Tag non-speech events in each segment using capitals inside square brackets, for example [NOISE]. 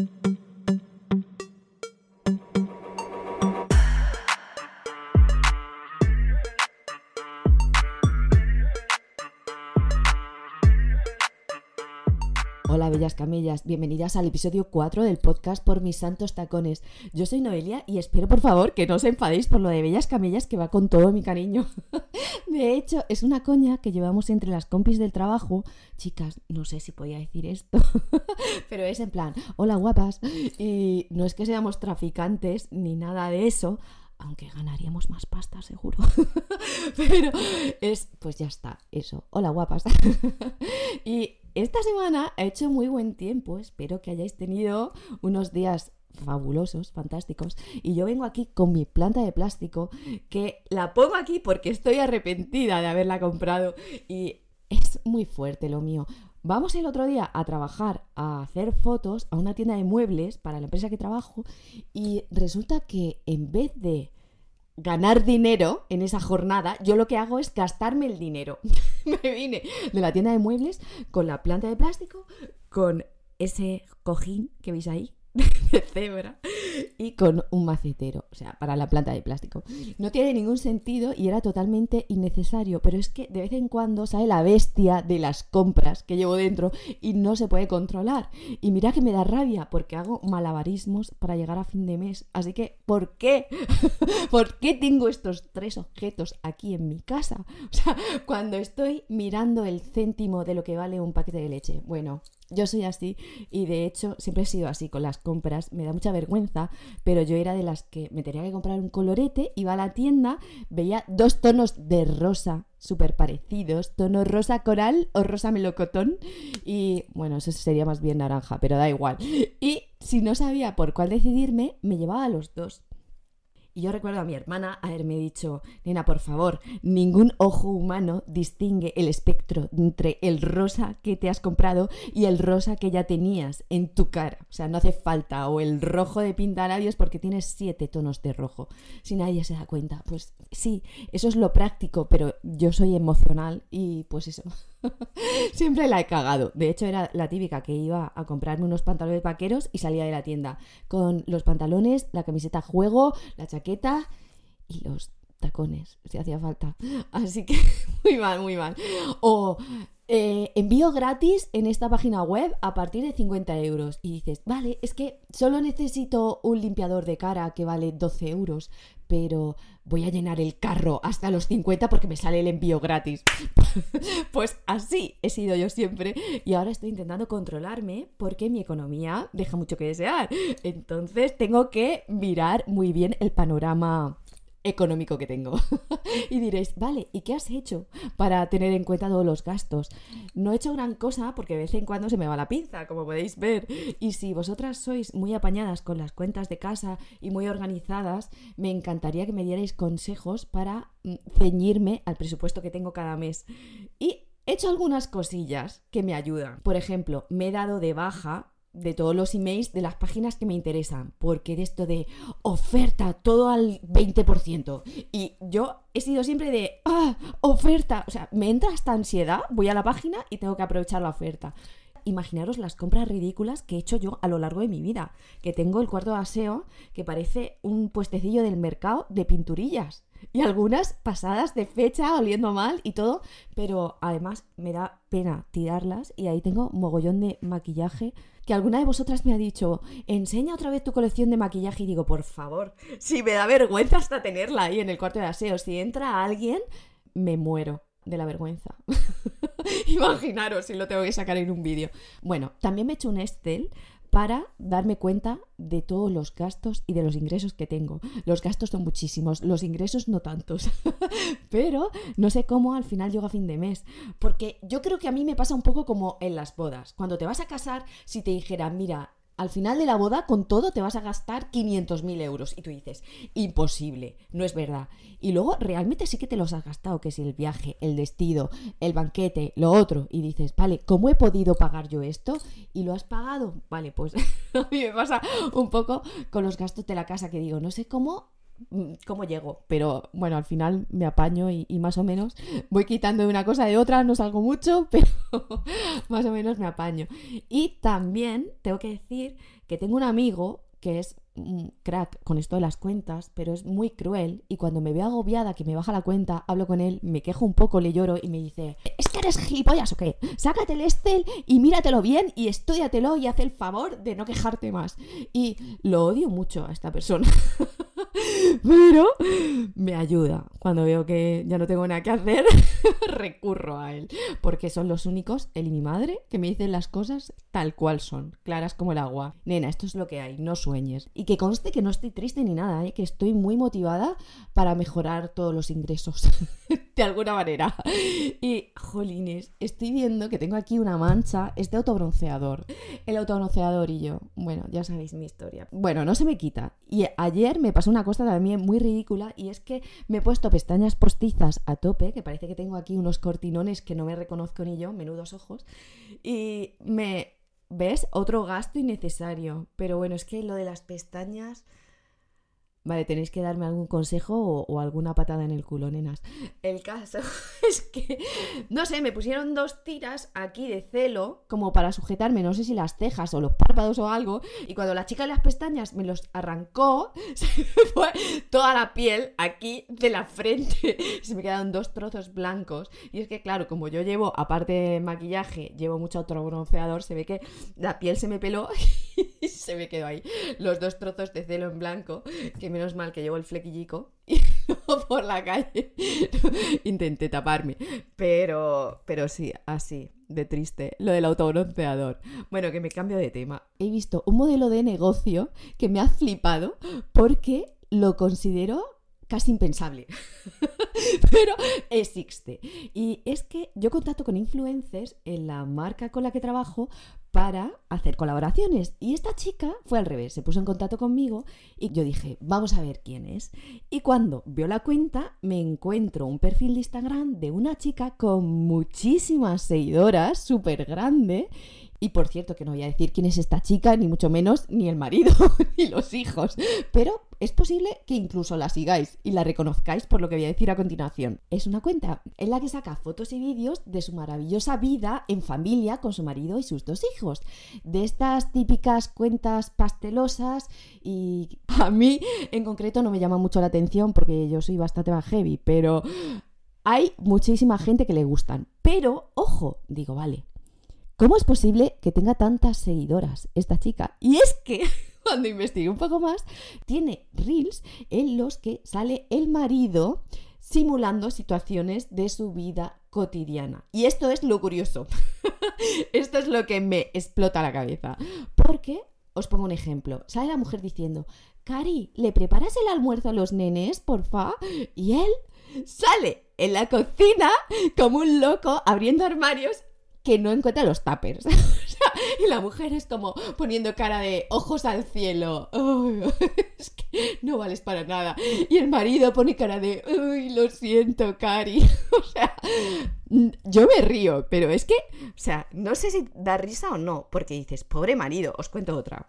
thank you Hola, bellas camellas, bienvenidas al episodio 4 del podcast por mis santos tacones. Yo soy Noelia y espero por favor que no os enfadéis por lo de bellas camellas que va con todo mi cariño. [LAUGHS] De hecho, es una coña que llevamos entre las compis del trabajo. Chicas, no sé si podía decir esto, [LAUGHS] pero es en plan, hola guapas. Y no es que seamos traficantes ni nada de eso, aunque ganaríamos más pasta seguro. [LAUGHS] Pero es, pues ya está, eso. Hola guapas. y esta semana ha hecho muy buen tiempo, espero que hayáis tenido unos días fabulosos, fantásticos. Y yo vengo aquí con mi planta de plástico, que la pongo aquí porque estoy arrepentida de haberla comprado. Y es muy fuerte lo mío. Vamos el otro día a trabajar, a hacer fotos a una tienda de muebles para la empresa que trabajo y resulta que en vez de ganar dinero en esa jornada, yo lo que hago es gastarme el dinero. [LAUGHS] Me vine de la tienda de muebles con la planta de plástico, con ese cojín que veis ahí, [LAUGHS] de cebra y con un macetero, o sea, para la planta de plástico. No tiene ningún sentido y era totalmente innecesario, pero es que de vez en cuando sale la bestia de las compras que llevo dentro y no se puede controlar. Y mira que me da rabia porque hago malabarismos para llegar a fin de mes. Así que, ¿por qué? [LAUGHS] ¿Por qué tengo estos tres objetos aquí en mi casa? [LAUGHS] O sea, cuando estoy mirando el céntimo de lo que vale un paquete de leche. Bueno, yo soy así y de hecho siempre he sido así con las compras. Me da mucha vergüenza, pero yo era de las que me tenía que comprar un colorete, iba a la tienda, veía dos tonos de rosa súper parecidos, tono rosa coral o rosa melocotón y bueno, eso sería más bien naranja, pero da igual. Y si no sabía por cuál decidirme, me llevaba los dos. Y yo recuerdo a mi hermana haberme dicho, nena, por favor, ningún ojo humano distingue el espectro entre el rosa que te has comprado y el rosa que ya tenías en tu cara. O sea, no hace falta. O el rojo de pintalabios porque tienes siete tonos de rojo. Si nadie se da cuenta, pues sí, eso es lo práctico, pero yo soy emocional y pues eso. [LAUGHS] Siempre la he cagado. De hecho, era la típica que iba a comprarme unos pantalones vaqueros y salía de la tienda con los pantalones, la camiseta juego, la chaqueta y los tacones, si hacía falta. Así que [LAUGHS] muy mal, muy mal. O eh, envío gratis en esta página web a partir de 50 euros. Y dices, vale, es que solo necesito un limpiador de cara que vale 12 euros, pero voy a llenar el carro hasta los 50 porque me sale el envío gratis. [LAUGHS] pues así he sido yo siempre y ahora estoy intentando controlarme porque mi economía deja mucho que desear. Entonces tengo que mirar muy bien el panorama económico que tengo. [LAUGHS] y diréis, vale, ¿y qué has hecho para tener en cuenta todos los gastos? No he hecho gran cosa porque de vez en cuando se me va la pinza, como podéis ver. Y si vosotras sois muy apañadas con las cuentas de casa y muy organizadas, me encantaría que me dierais consejos para mm, ceñirme al presupuesto que tengo cada mes. Y he hecho algunas cosillas que me ayudan. Por ejemplo, me he dado de baja de todos los emails de las páginas que me interesan, porque de esto de oferta, todo al 20%. Y yo he sido siempre de, ah, oferta. O sea, me entra esta ansiedad, voy a la página y tengo que aprovechar la oferta. Imaginaros las compras ridículas que he hecho yo a lo largo de mi vida, que tengo el cuarto de aseo que parece un puestecillo del mercado de pinturillas [LAUGHS] y algunas pasadas de fecha, oliendo mal y todo, pero además me da pena tirarlas y ahí tengo mogollón de maquillaje que alguna de vosotras me ha dicho, enseña otra vez tu colección de maquillaje y digo, por favor, si me da vergüenza hasta tenerla ahí en el cuarto de aseo, si entra alguien, me muero de la vergüenza. [LAUGHS] Imaginaros si lo tengo que sacar en un vídeo. Bueno, también me he hecho un Excel para darme cuenta de todos los gastos y de los ingresos que tengo. Los gastos son muchísimos, los ingresos no tantos. [LAUGHS] Pero no sé cómo al final llego a fin de mes. Porque yo creo que a mí me pasa un poco como en las bodas. Cuando te vas a casar, si te dijeran, mira, al final de la boda, con todo, te vas a gastar 500.000 euros. Y tú dices, imposible, no es verdad. Y luego realmente sí que te los has gastado, que es el viaje, el vestido, el banquete, lo otro. Y dices, vale, ¿cómo he podido pagar yo esto? Y lo has pagado. Vale, pues [LAUGHS] a mí me pasa un poco con los gastos de la casa, que digo, no sé cómo cómo llego, pero bueno, al final me apaño y, más o menos voy quitando de una cosa de otra, no salgo mucho, [LAUGHS] pero más o menos me apaño. Y también tengo que decir que tengo un amigo que es un crack con esto de las cuentas, pero es muy cruel y cuando me veo agobiada que me baja la cuenta, hablo con él, me quejo un poco, le lloro y me dice, ¿es que eres gilipollas o qué? Sácate el Excel y míratelo bien y estudiatelo y haz el favor de no quejarte más. Y lo odio mucho a esta persona. [LAUGHS] [LAUGHS] Pero me ayuda. Cuando veo que ya no tengo nada que hacer, [LAUGHS] recurro a él. Porque son los únicos, él y mi madre, que me dicen las cosas tal cual son, claras como el agua. Nena, esto es lo que hay, no sueñes. Y que conste que no estoy triste ni nada, ¿eh? que estoy muy motivada para mejorar todos los ingresos. [LAUGHS] de alguna manera. Y, jolines, estoy viendo que tengo aquí una mancha, este autobronceador. El autobronceador y yo. Bueno, ya sabéis mi historia. Bueno, no se me quita. Y ayer me pasó una cosa también muy ridícula y es que me he puesto pestañas postizas a tope, que parece que tengo aquí unos cortinones que no me reconozco ni yo, menudos ojos, y me... ¿Ves? Otro gasto innecesario. Pero bueno, es que lo de las pestañas... Vale, tenéis que darme algún consejo o, o, alguna patada en el culo, nenas. El caso [LAUGHS] es que, no sé, me pusieron dos tiras aquí de celo, como para sujetarme, no sé si las cejas o los párpados o algo, y cuando la chica de las pestañas me los arrancó, [LAUGHS] se me fue toda la piel aquí de la frente. [LAUGHS] Se me quedaron dos trozos blancos. Y es que, claro, como yo llevo, aparte de maquillaje, llevo mucho otro bronceador, se ve que la piel se me peló y [LAUGHS] se me quedó ahí los dos trozos de celo en blanco, que menos mal que llevo el flequillico y [LAUGHS] por la calle [LAUGHS] intenté taparme. Pero, pero sí, así, de triste. Lo del autobronceador. Bueno, que me cambio de tema. He visto un modelo de negocio que me ha flipado porque lo considero casi impensable. [LAUGHS] Pero existe. Y es que yo contacto con influencers en la marca con la que trabajo para hacer colaboraciones. Y esta chica fue al revés, se puso en contacto conmigo y yo dije, vamos a ver quién es. Y cuando vio la cuenta, me encuentro un perfil de Instagram de una chica con muchísimas seguidoras, súper grande. Y por cierto, que no voy a decir quién es esta chica, ni mucho menos, ni el marido, [LAUGHS] ni los hijos. Pero es posible que incluso la sigáis y la reconozcáis por lo que voy a decir a continuación. Es una cuenta en la que saca fotos y vídeos de su maravillosa vida en familia con su marido y sus dos hijos. De estas típicas cuentas pastelosas y [LAUGHS] a mí en concreto no me llama mucho la atención porque yo soy bastante más heavy, pero hay muchísima gente que le gustan. Pero, ojo, digo, vale, ¿Cómo es posible que tenga tantas seguidoras esta chica? Y es que [LAUGHS] cuando investigué un poco más, tiene reels en los que sale el marido simulando situaciones de su vida cotidiana. Y esto es lo curioso. [LAUGHS] esto es lo que me explota la cabeza. Porque, os pongo un ejemplo, sale la mujer diciendo, Cari, ¿le preparas el almuerzo a los nenes, porfa? Y él sale en la cocina como un loco abriendo armarios que no encuentra los tuppers. [LAUGHS] y la mujer es como poniendo cara de ojos al cielo. [LAUGHS] Es que no vales para nada. Y el marido pone cara de, uy, lo siento, Cari. [LAUGHS] o sea, yo me río, pero es que, o sea, no sé si da risa o no, porque dices, pobre marido, os cuento otra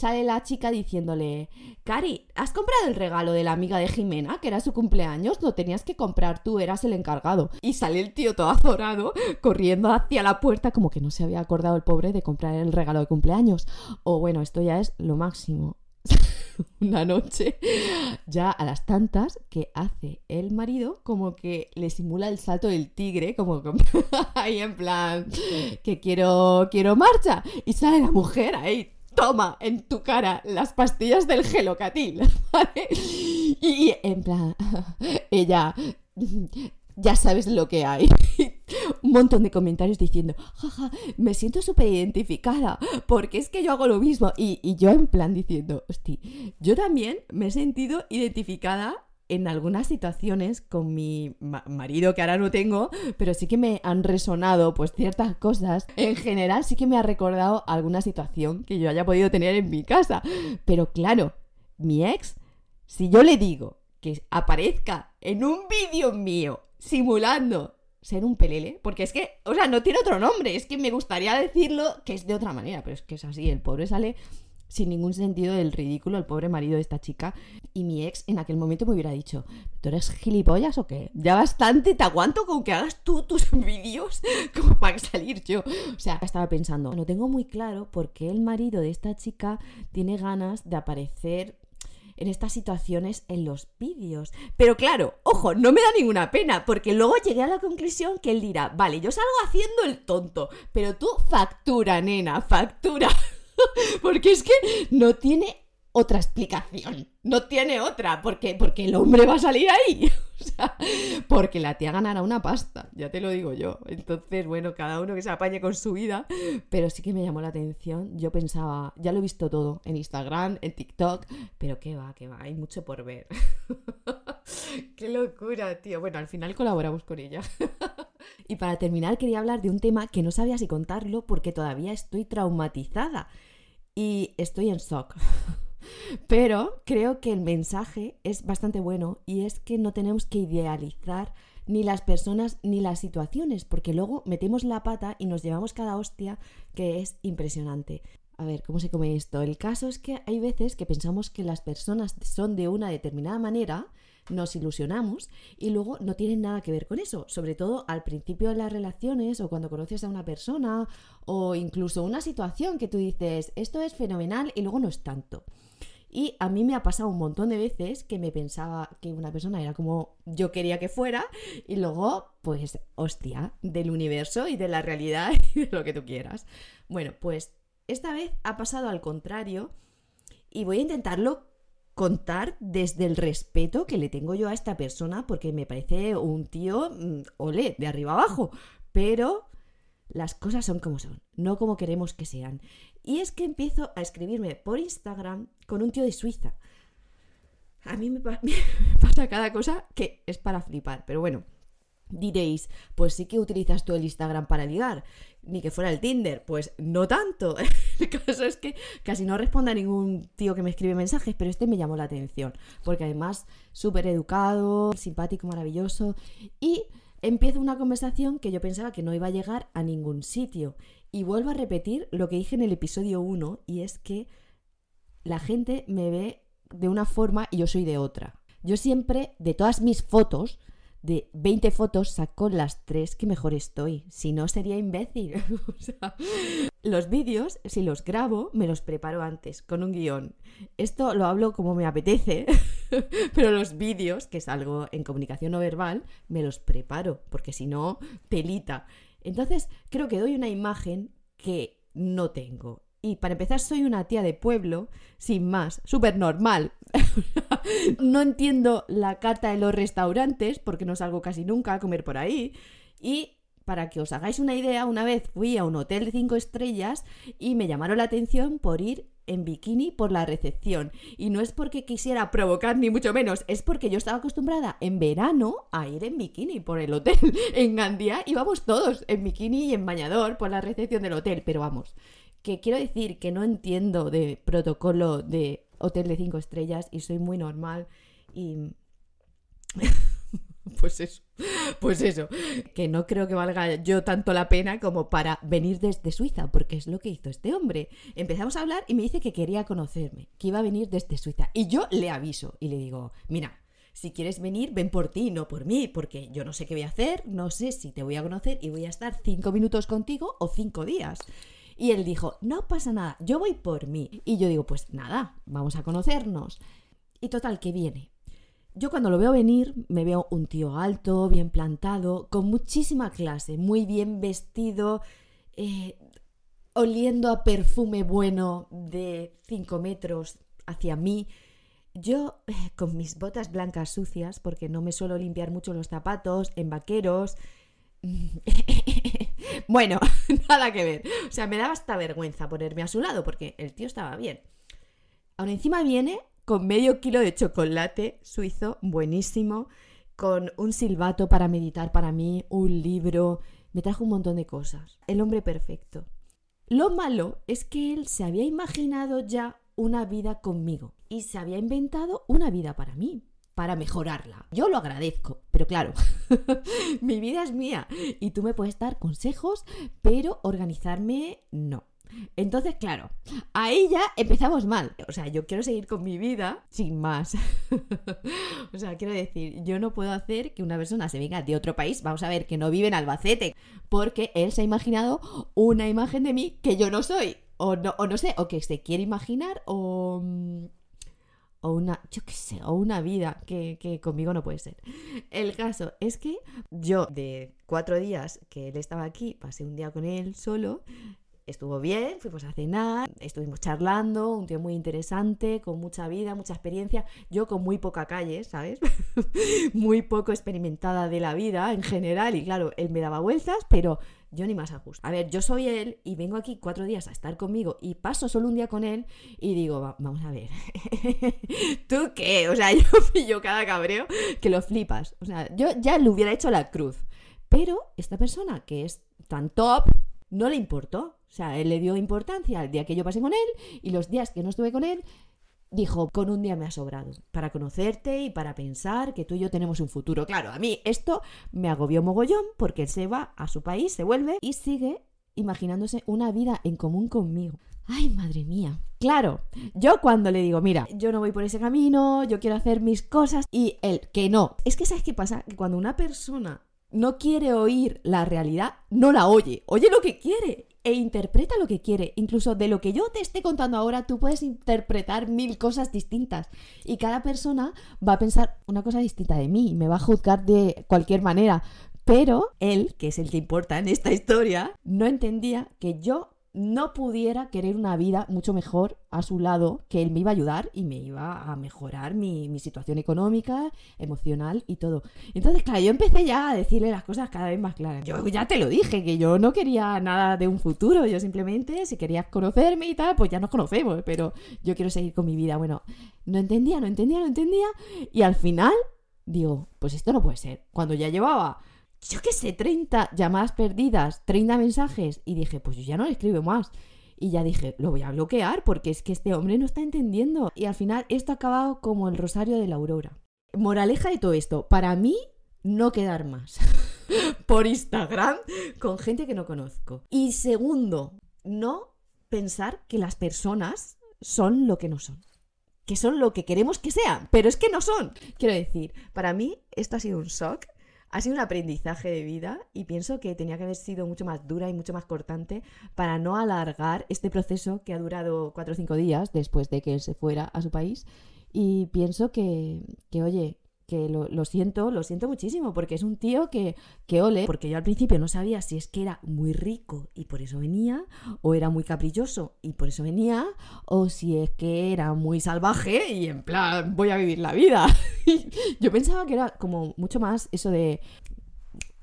sale la chica diciéndole, Cari, ¿has comprado el regalo de la amiga de Jimena, que era su cumpleaños? Lo tenías que comprar tú, eras el encargado. Y sale el tío todo azorado, corriendo hacia la puerta, como que no se había acordado el pobre de comprar el regalo de cumpleaños. O bueno, esto ya es lo máximo. [LAUGHS] una noche, ya a las tantas, que hace el marido como que le simula el salto del tigre, como [LAUGHS] ahí en plan, que quiero, quiero marcha. Y sale la mujer ahí toma en tu cara las pastillas del gelocatil, [LAUGHS] ¿vale? Y en plan, [LAUGHS] ella, ya sabes lo que hay. [LAUGHS] Un montón de comentarios diciendo, jaja, me siento súper identificada, porque es que yo hago lo mismo. Y, y yo en plan diciendo, hostia, yo también me he sentido identificada en algunas situaciones con mi ma marido, que ahora no tengo, pero sí que me han resonado pues ciertas cosas. En general sí que me ha recordado alguna situación que yo haya podido tener en mi casa. Pero claro, mi ex, si yo le digo que aparezca en un vídeo mío simulando ser un pelele, porque es que, o sea, no tiene otro nombre, es que me gustaría decirlo que es de otra manera, pero es que es así, el pobre sale sin ningún sentido del ridículo el pobre marido de esta chica. Y mi ex en aquel momento me hubiera dicho, ¿tú eres gilipollas o qué? Ya bastante te aguanto con que hagas tú tus [LAUGHS] vídeos como para salir yo. O sea, estaba pensando, no tengo muy claro por qué el marido de esta chica tiene ganas de aparecer en estas situaciones en los vídeos. Pero claro, ojo, no me da ninguna pena, porque luego llegué a la conclusión que él dirá, vale, yo salgo haciendo el tonto, pero tú factura, nena, factura. [LAUGHS] porque es que no tiene otra explicación. No tiene otra. Porque, porque el hombre va a salir ahí. [LAUGHS] O sea, porque la tía ganará una pasta. Ya te lo digo yo. Entonces, bueno, cada uno que se apañe con su vida. Pero sí que me llamó la atención. Yo pensaba, ya lo he visto todo en Instagram, en TikTok. Pero qué va, qué va. Hay mucho por ver. [LAUGHS] qué locura, tío. Bueno, al final colaboramos con ella. Y para terminar, quería hablar de un tema que no sabía si contarlo porque todavía estoy traumatizada. Y estoy en shock. [LAUGHS] Pero creo que el mensaje es bastante bueno y es que no tenemos que idealizar ni las personas ni las situaciones, porque luego metemos la pata y nos llevamos cada hostia que es impresionante. A ver, ¿cómo se come esto? El caso es que hay veces que pensamos que las personas son de una determinada manera nos ilusionamos y luego no tienen nada que ver con eso, sobre todo al principio de las relaciones o cuando conoces a una persona o incluso una situación que tú dices, esto es fenomenal y luego no es tanto. Y a mí me ha pasado un montón de veces que me pensaba que una persona era como yo quería que fuera y luego, pues, hostia, del universo y de la realidad [LAUGHS] y de lo que tú quieras. Bueno, pues esta vez ha pasado al contrario y voy a intentarlo contar desde el respeto que le tengo yo a esta persona porque me parece un tío, mm, ole, de arriba abajo, pero las cosas son como son, no como queremos que sean. Y es que empiezo a escribirme por Instagram con un tío de Suiza. A mí me, [LAUGHS] pasa cada cosa que es para flipar, pero bueno. Diréis, pues sí que utilizas tú el Instagram para ligar, ni que fuera el Tinder, pues no tanto. [LAUGHS] El caso es que casi no responde a ningún tío que me escribe mensajes, pero este me llamó la atención, porque además súper educado, simpático, maravilloso, y empiezo una conversación que yo pensaba que no iba a llegar a ningún sitio. Y vuelvo a repetir lo que dije en el episodio 1 y es que la gente me ve de una forma y yo soy de otra. Yo siempre, de todas mis fotos, de 20 fotos, saco las tres que mejor estoy. Si no, sería imbécil. [LAUGHS] los vídeos, si los grabo, me los preparo antes, con un guion. Esto lo hablo como me apetece, [LAUGHS] pero los vídeos, que es algo en comunicación no verbal, me los preparo, porque si no, pelita. Entonces, creo que doy una imagen que no tengo. Y para empezar, soy una tía de pueblo, sin más, súper normal. [LAUGHS] no entiendo la carta de los restaurantes, porque no salgo casi nunca a comer por ahí. Y para que os hagáis una idea, una vez fui a un hotel de cinco estrellas y me llamaron la atención por ir en bikini por la recepción. Y no es porque quisiera provocar ni mucho menos, es porque yo estaba acostumbrada en verano a ir en bikini por el hotel. [LAUGHS] En Gandía íbamos todos en bikini y en bañador por la recepción del hotel, pero vamos, que quiero decir que no entiendo de protocolo de hotel de cinco estrellas y soy muy normal y... [LAUGHS] pues eso, pues eso, que no creo que valga yo tanto la pena como para venir desde Suiza, porque es lo que hizo este hombre. Empezamos a hablar y me dice que quería conocerme, que iba a venir desde Suiza. Y yo le aviso y le digo, mira, si quieres venir, ven por ti, no por mí, porque yo no sé qué voy a hacer, no sé si te voy a conocer y voy a estar cinco minutos contigo o cinco días. Y él dijo, no pasa nada, yo voy por mí. Y yo digo, pues nada, vamos a conocernos. Y total, que viene. Yo cuando lo veo venir, me veo un tío alto, bien plantado, con muchísima clase, muy bien vestido, eh, oliendo a perfume bueno de 5 metros hacia mí. Yo, eh, con mis botas blancas sucias, porque no me suelo limpiar mucho los zapatos, en vaqueros. [LAUGHS] bueno, [LAUGHS] nada que ver. O sea, me daba hasta vergüenza ponerme a su lado, porque el tío estaba bien. Ahora encima viene con medio kilo de chocolate suizo buenísimo, con un silbato para meditar para mí, un libro, me trajo un montón de cosas. El hombre perfecto. Lo malo es que él se había imaginado ya una vida conmigo y se había inventado una vida para mí, para mejorarla. Yo lo agradezco, pero claro, [LAUGHS] mi vida es mía y tú me puedes dar consejos, pero organizarme no. Entonces, claro, ahí ya empezamos mal. O sea, yo quiero seguir con mi vida sin más. [LAUGHS] o sea, quiero decir, yo no puedo hacer que una persona se venga de otro país, vamos a ver, que no vive en Albacete, porque él se ha imaginado una imagen de mí que yo no soy. O no, o no sé, o que se quiere imaginar, o o una, yo qué sé, o una vida que, que, conmigo no puede ser. El caso es que yo de cuatro días que él estaba aquí, pasé un día con él solo, estuvo bien, fuimos a cenar, estuvimos charlando, un tío muy interesante, con mucha vida, mucha experiencia, yo con muy poca calle, ¿sabes? [LAUGHS] muy poco experimentada de la vida en general y claro, él me daba vueltas, pero yo ni más ajusto. A ver, yo soy él y vengo aquí cuatro días a estar conmigo y paso solo un día con él y digo, vamos a ver, [LAUGHS] ¿tú qué? O sea, [LAUGHS] yo pillo cada cabreo que lo flipas. O sea, yo ya le hubiera hecho la cruz. Pero esta persona que es tan top, no le importó. O sea, él le dio importancia al día que yo pasé con él y los días que no estuve con él, dijo, con un día me ha sobrado para conocerte y para pensar que tú y yo tenemos un futuro. Claro, a mí esto me agobió mogollón porque él se va a su país, se vuelve y sigue imaginándose una vida en común conmigo. Ay, madre mía. Claro, yo cuando le digo, mira, yo no voy por ese camino, yo quiero hacer mis cosas, y él, que no. Es que, ¿sabes qué pasa? Que cuando una persona no quiere oír la realidad, no la oye, oye lo que quiere e interpreta lo que quiere. Incluso de lo que yo te esté contando ahora, tú puedes interpretar mil cosas distintas. Y cada persona va a pensar una cosa distinta de mí, me va a juzgar de cualquier manera. Pero él, que es el que importa en esta historia, no entendía que yo no pudiera querer una vida mucho mejor a su lado, que él me iba a ayudar y me iba a mejorar mi, situación económica, emocional y todo. Entonces, claro, yo empecé ya a decirle las cosas cada vez más claras. Yo ya te lo dije, que yo no quería nada de un futuro, yo simplemente, si querías conocerme y tal, pues ya nos conocemos, pero yo quiero seguir con mi vida. Bueno, no entendía, no entendía, no entendía, y al final digo, pues esto no puede ser. Cuando ya llevaba yo qué sé, 30 llamadas perdidas, 30 mensajes. Y dije, pues yo ya no le escribo más. Y ya dije, lo voy a bloquear porque es que este hombre no está entendiendo. Y al final esto ha acabado como el rosario de la aurora. Moraleja de todo esto, para mí no quedar más [LAUGHS] por Instagram con gente que no conozco. Y segundo, no pensar que las personas son lo que no son. Que son lo que queremos que sean, pero es que no son. Quiero decir, para mí esto ha sido un shock ha sido un aprendizaje de vida y pienso que tenía que haber sido mucho más dura y mucho más cortante para no alargar este proceso que ha durado cuatro o cinco días después de que él se fuera a su país. Y pienso que, que oye, que lo, siento, lo siento muchísimo, porque es un tío que, que ole, porque yo al principio no sabía si es que era muy rico y por eso venía, o era muy caprichoso y por eso venía, o si es que era muy salvaje y en plan voy a vivir la vida. [LAUGHS] yo pensaba que era como mucho más eso de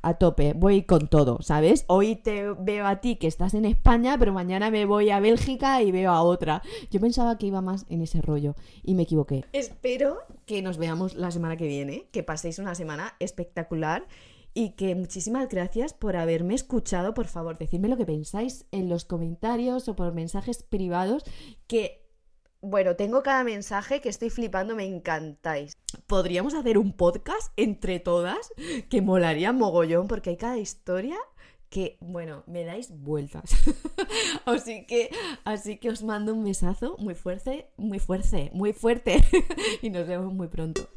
a tope, voy con todo, ¿sabes? Hoy te veo a ti que estás en España, pero mañana me voy a Bélgica y veo a otra. Yo pensaba que iba más en ese rollo y me equivoqué. Espero que nos veamos la semana que viene, que paséis una semana espectacular y que muchísimas gracias por haberme escuchado. Por favor, decidme lo que pensáis en los comentarios o por mensajes privados que bueno, tengo cada mensaje que estoy flipando, me encantáis. Podríamos hacer un podcast entre todas que molaría mogollón porque hay cada historia que, bueno, me dais vueltas. [LAUGHS] así que, así que os mando un besazo muy fuerte, muy fuerte, muy fuerte [LAUGHS] y nos vemos muy pronto.